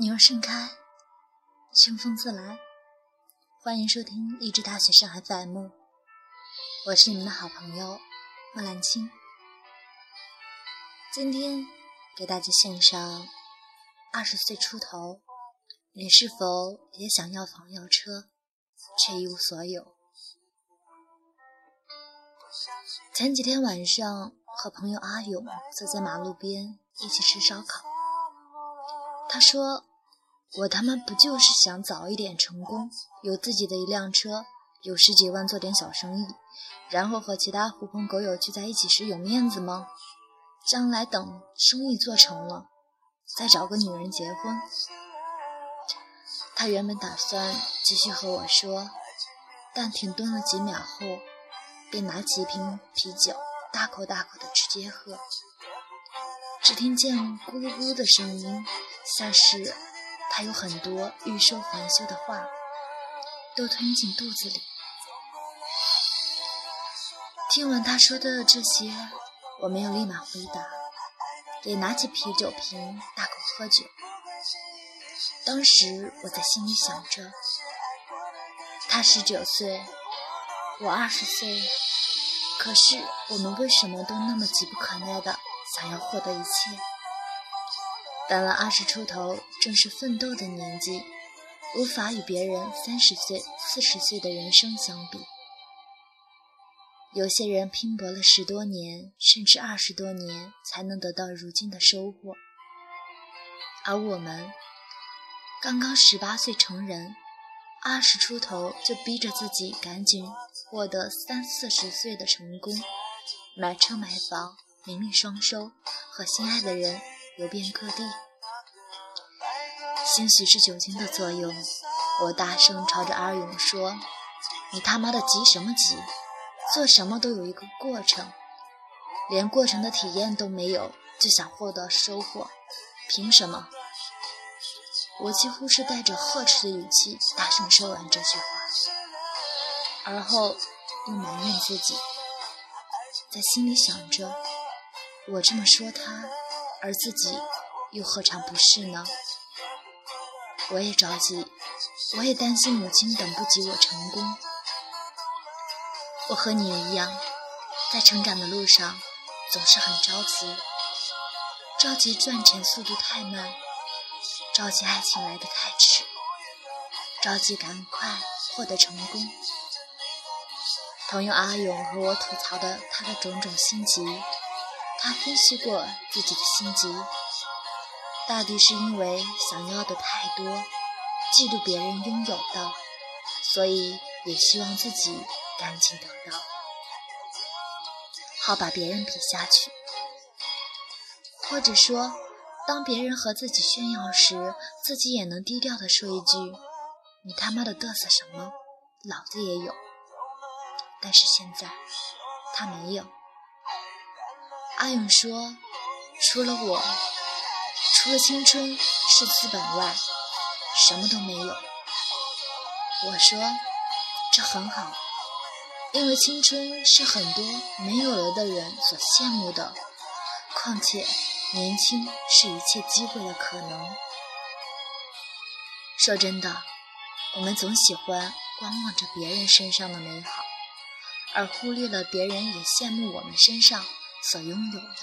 你若盛开，清风自来。欢迎收听励志大学生 FM，我是你们的好朋友莫兰青。今天给大家献上：二十岁出头，你是否也想要房要车，却一无所有？前几天晚上和朋友阿勇坐在马路边一起吃烧烤，他说。我他妈不就是想早一点成功，有自己的一辆车，有十几万做点小生意，然后和其他狐朋狗友聚在一起时有面子吗？将来等生意做成了，再找个女人结婚。他原本打算继续和我说，但停顿了几秒后，便拿起一瓶啤酒，大口大口的直接喝。只听见咕噜咕噜的声音，像是。还有很多欲说还休的话，都吞进肚子里。听完他说的这些，我没有立马回答，也拿起啤酒瓶大口喝酒。当时我在心里想着，他十九岁，我二十岁，可是我们为什么都那么急不可耐的想要获得一切？到了二十出头，正是奋斗的年纪，无法与别人三十岁、四十岁的人生相比。有些人拼搏了十多年，甚至二十多年，才能得到如今的收获，而我们刚刚十八岁成人，二十出头就逼着自己赶紧获得三四十岁的成功，买车买房，名利双收，和心爱的人。游遍各地，兴许是酒精的作用，我大声朝着阿勇说：“你他妈的急什么急？做什么都有一个过程，连过程的体验都没有，就想获得收获，凭什么？”我几乎是带着呵斥的语气大声说完这句话，而后又埋怨自己，在心里想着：“我这么说他。”而自己又何尝不是呢？我也着急，我也担心母亲等不及我成功。我和你一样，在成长的路上总是很着急，着急赚钱速度太慢，着急爱情来得太迟，着急赶快获得成功。朋友阿勇和我吐槽的他的种种心急。他分析过自己的心急，大抵是因为想要的太多，嫉妒别人拥有的，所以也希望自己赶紧得到，好把别人比下去。或者说，当别人和自己炫耀时，自己也能低调的说一句：“你他妈的嘚瑟什么？老子也有。”但是现在，他没有。阿勇说：“除了我，除了青春是资本外，什么都没有。”我说：“这很好，因为青春是很多没有了的人所羡慕的。况且，年轻是一切机会的可能。说真的，我们总喜欢观望着别人身上的美好，而忽略了别人也羡慕我们身上。”所拥有的，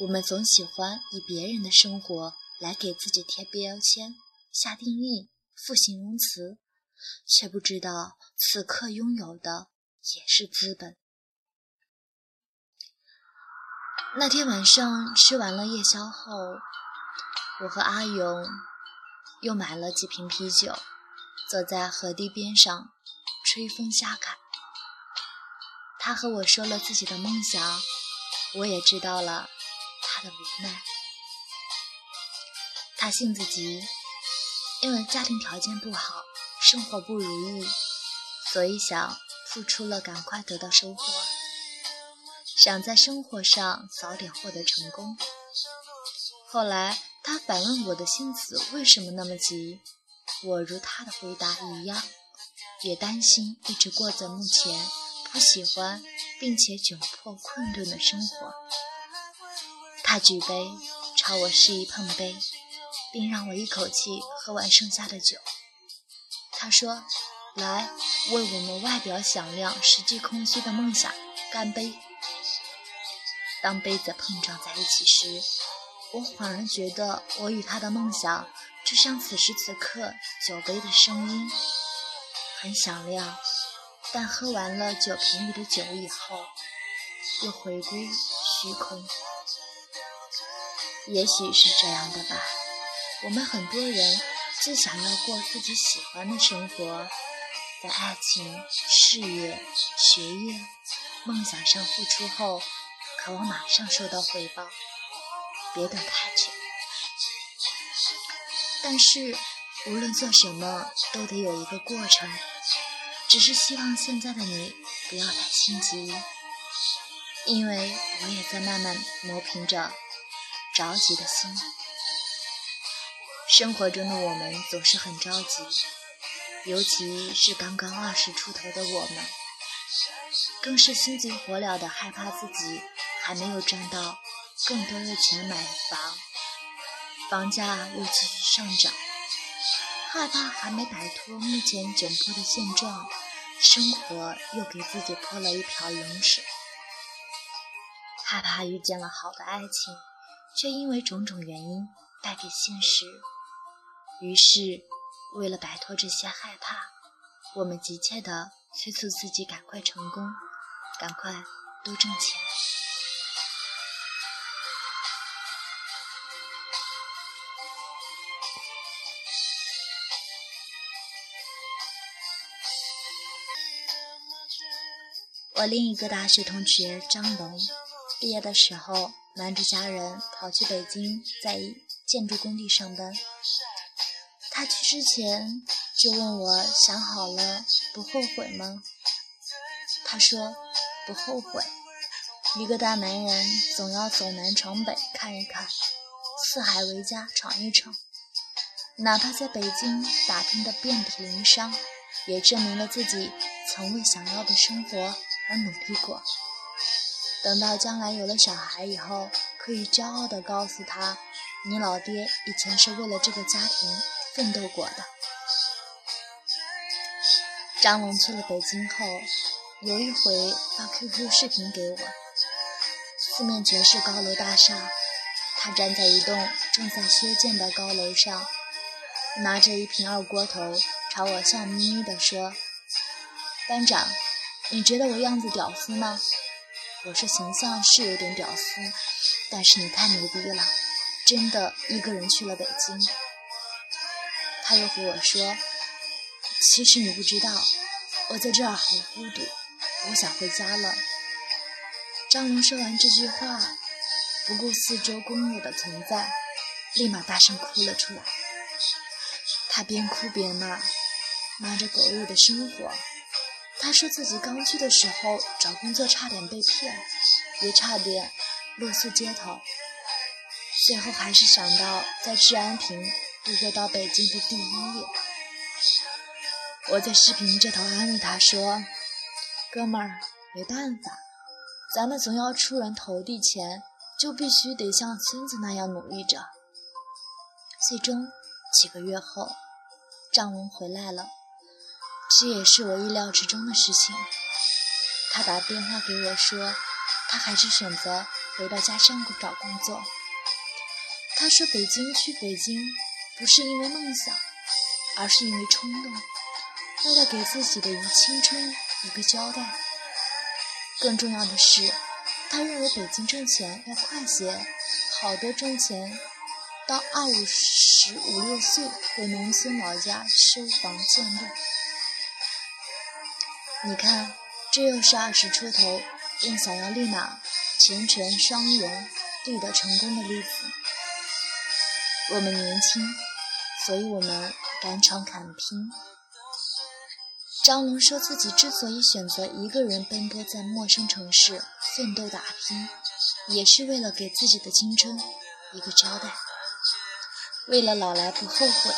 我们总喜欢以别人的生活来给自己贴标签、下定义、赋形容词，却不知道此刻拥有的也是资本。那天晚上吃完了夜宵后，我和阿勇又买了几瓶啤酒，坐在河堤边上吹风瞎侃。他和我说了自己的梦想，我也知道了他的无奈。他性子急，因为家庭条件不好，生活不如意，所以想付出了赶快得到收获，想在生活上早点获得成功。后来他反问我的性子为什么那么急，我如他的回答一样，也担心一直过着目前。我喜欢并且窘迫困顿的生活。他举杯朝我示意碰杯，并让我一口气喝完剩下的酒。他说：“来，为我们外表响亮、实际空虚的梦想干杯！”当杯子碰撞在一起时，我恍然觉得，我与他的梦想，就像此时此刻酒杯的声音，很响亮。但喝完了酒瓶里的酒以后，又回归虚空。也许是这样的吧。我们很多人既想要过自己喜欢的生活，在爱情、事业、学业、梦想上付出后，渴望马上收到回报，别等太久。但是，无论做什么，都得有一个过程。只是希望现在的你不要太心急，因为我也在慢慢磨平着着急的心。生活中的我们总是很着急，尤其是刚刚二十出头的我们，更是心急火燎的害怕自己还没有赚到更多的钱买房，房价又继续上涨，害怕还没摆脱目前窘迫的现状。生活又给自己泼了一瓢冷水，害怕遇见了好的爱情，却因为种种原因败给现实。于是，为了摆脱这些害怕，我们急切地催促自己赶快成功，赶快多挣钱。我另一个大学同学张龙，毕业的时候瞒着家人跑去北京，在建筑工地上班。他去之前就问我想好了，不后悔吗？他说不后悔。一个大男人总要走南闯北看一看，四海为家闯一闯，哪怕在北京打拼的遍体鳞伤，也证明了自己曾为想要的生活。而努力过，等到将来有了小孩以后，可以骄傲地告诉他：“你老爹以前是为了这个家庭奋斗过的。”张龙去了北京后，有一回发 QQ 视频给我，四面全是高楼大厦，他站在一栋正在修建的高楼上，拿着一瓶二锅头，朝我笑眯眯地说：“班长。”你觉得我样子屌丝吗？我说形象是有点屌丝，但是你太牛逼了，真的一个人去了北京。他又和我说，其实你不知道，我在这儿好孤独，我想回家了。张龙说完这句话，不顾四周工友的存在，立马大声哭了出来。他边哭边骂，骂着狗日的生活。他说自己刚去的时候找工作差点被骗，也差点露宿街头，最后还是想到在治安亭度过到北京的第一夜。我在视频这头安慰他说：“哥们儿，没办法，咱们总要出人头地前，就必须得像孙子那样努力着。”最终几个月后，张龙回来了。这也是我意料之中的事情。他打电话给我说，他还是选择回到家乡找工作。他说：“北京去北京，不是因为梦想，而是因为冲动，为了给自己的余青春一个交代。更重要的是，他认为北京挣钱要快些，好多挣钱，到二五十五六岁回农村老家修房建路。”你看，这又是二十出头便想要立马钱权双圆、立得成功的例子。我们年轻，所以我们敢闯敢拼。张龙说自己之所以选择一个人奔波在陌生城市奋斗打拼，也是为了给自己的青春一个交代，为了老来不后悔，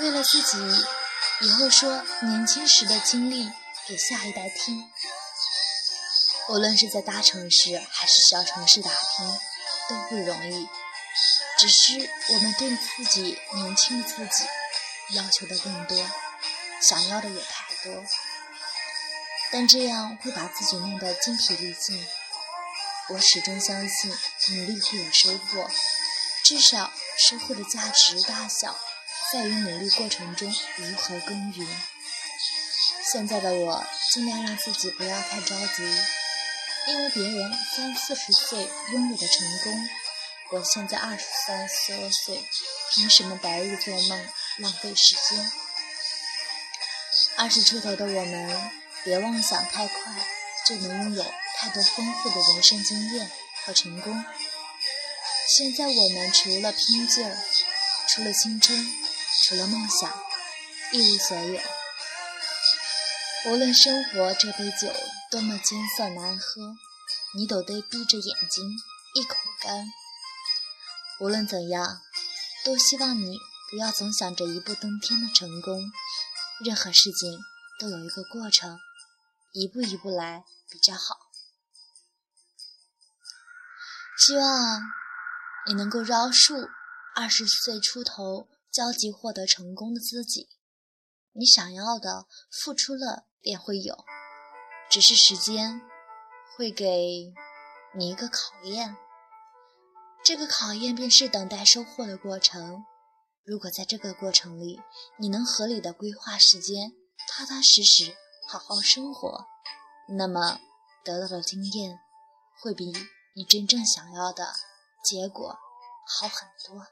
为了自己以后说年轻时的经历。给下一代听。无论是在大城市还是小城市打拼，都不容易。只是我们对自己年轻的自己要求的更多，想要的也太多，但这样会把自己弄得精疲力尽。我始终相信，努力会有收获，至少收获的价值大小，在于努力过程中如何耕耘。现在的我，尽量让自己不要太着急，因为别人三四十岁拥有的成功。我现在二十三四岁，凭什么白日做梦，浪费时间？二十出头的我们，别妄想太快就能拥有太多丰富的人生经验和成功。现在我们除了拼劲儿，除了青春，除了梦想，一无所有。无论生活这杯酒多么艰涩难喝，你都得闭着眼睛一口干。无论怎样，都希望你不要总想着一步登天的成功。任何事情都有一个过程，一步一步来比较好。希望你能够饶恕二十岁出头焦急获得成功的自己。你想要的，付出了便会有，只是时间会给你一个考验。这个考验便是等待收获的过程。如果在这个过程里，你能合理的规划时间，踏踏实实好好生活，那么得到的经验会比你真正想要的结果好很多。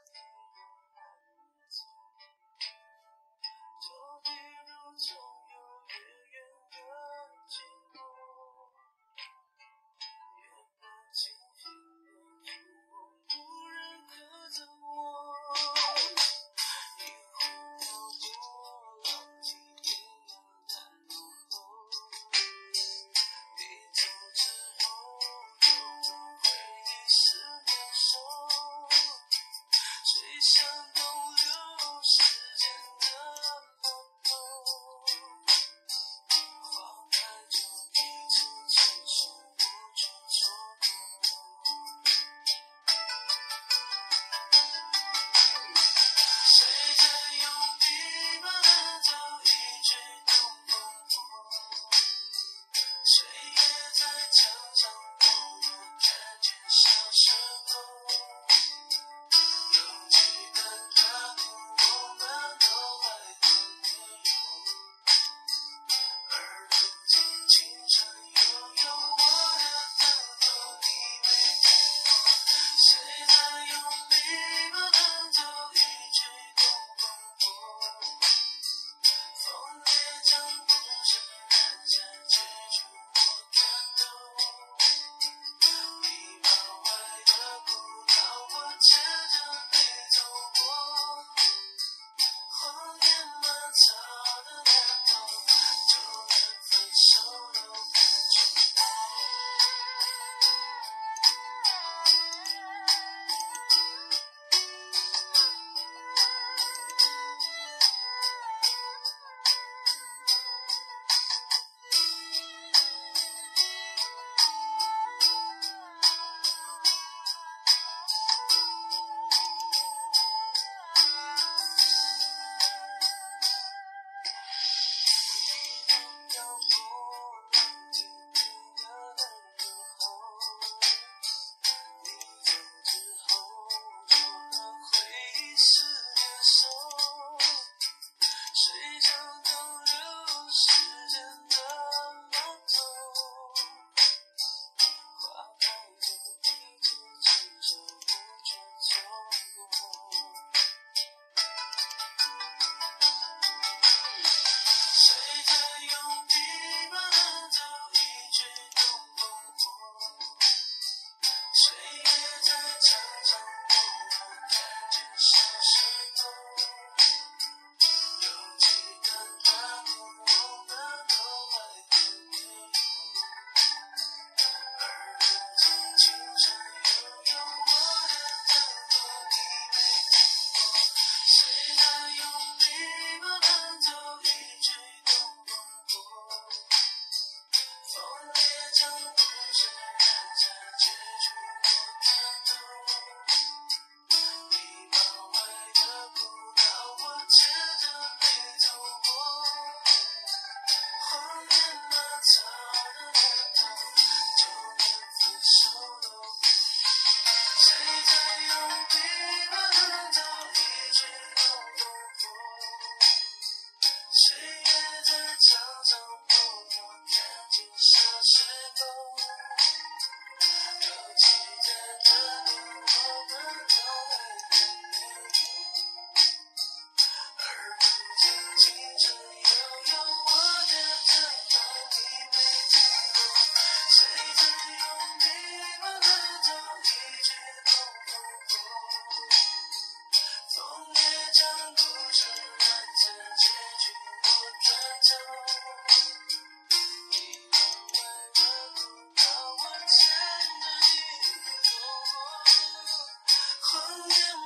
Oh,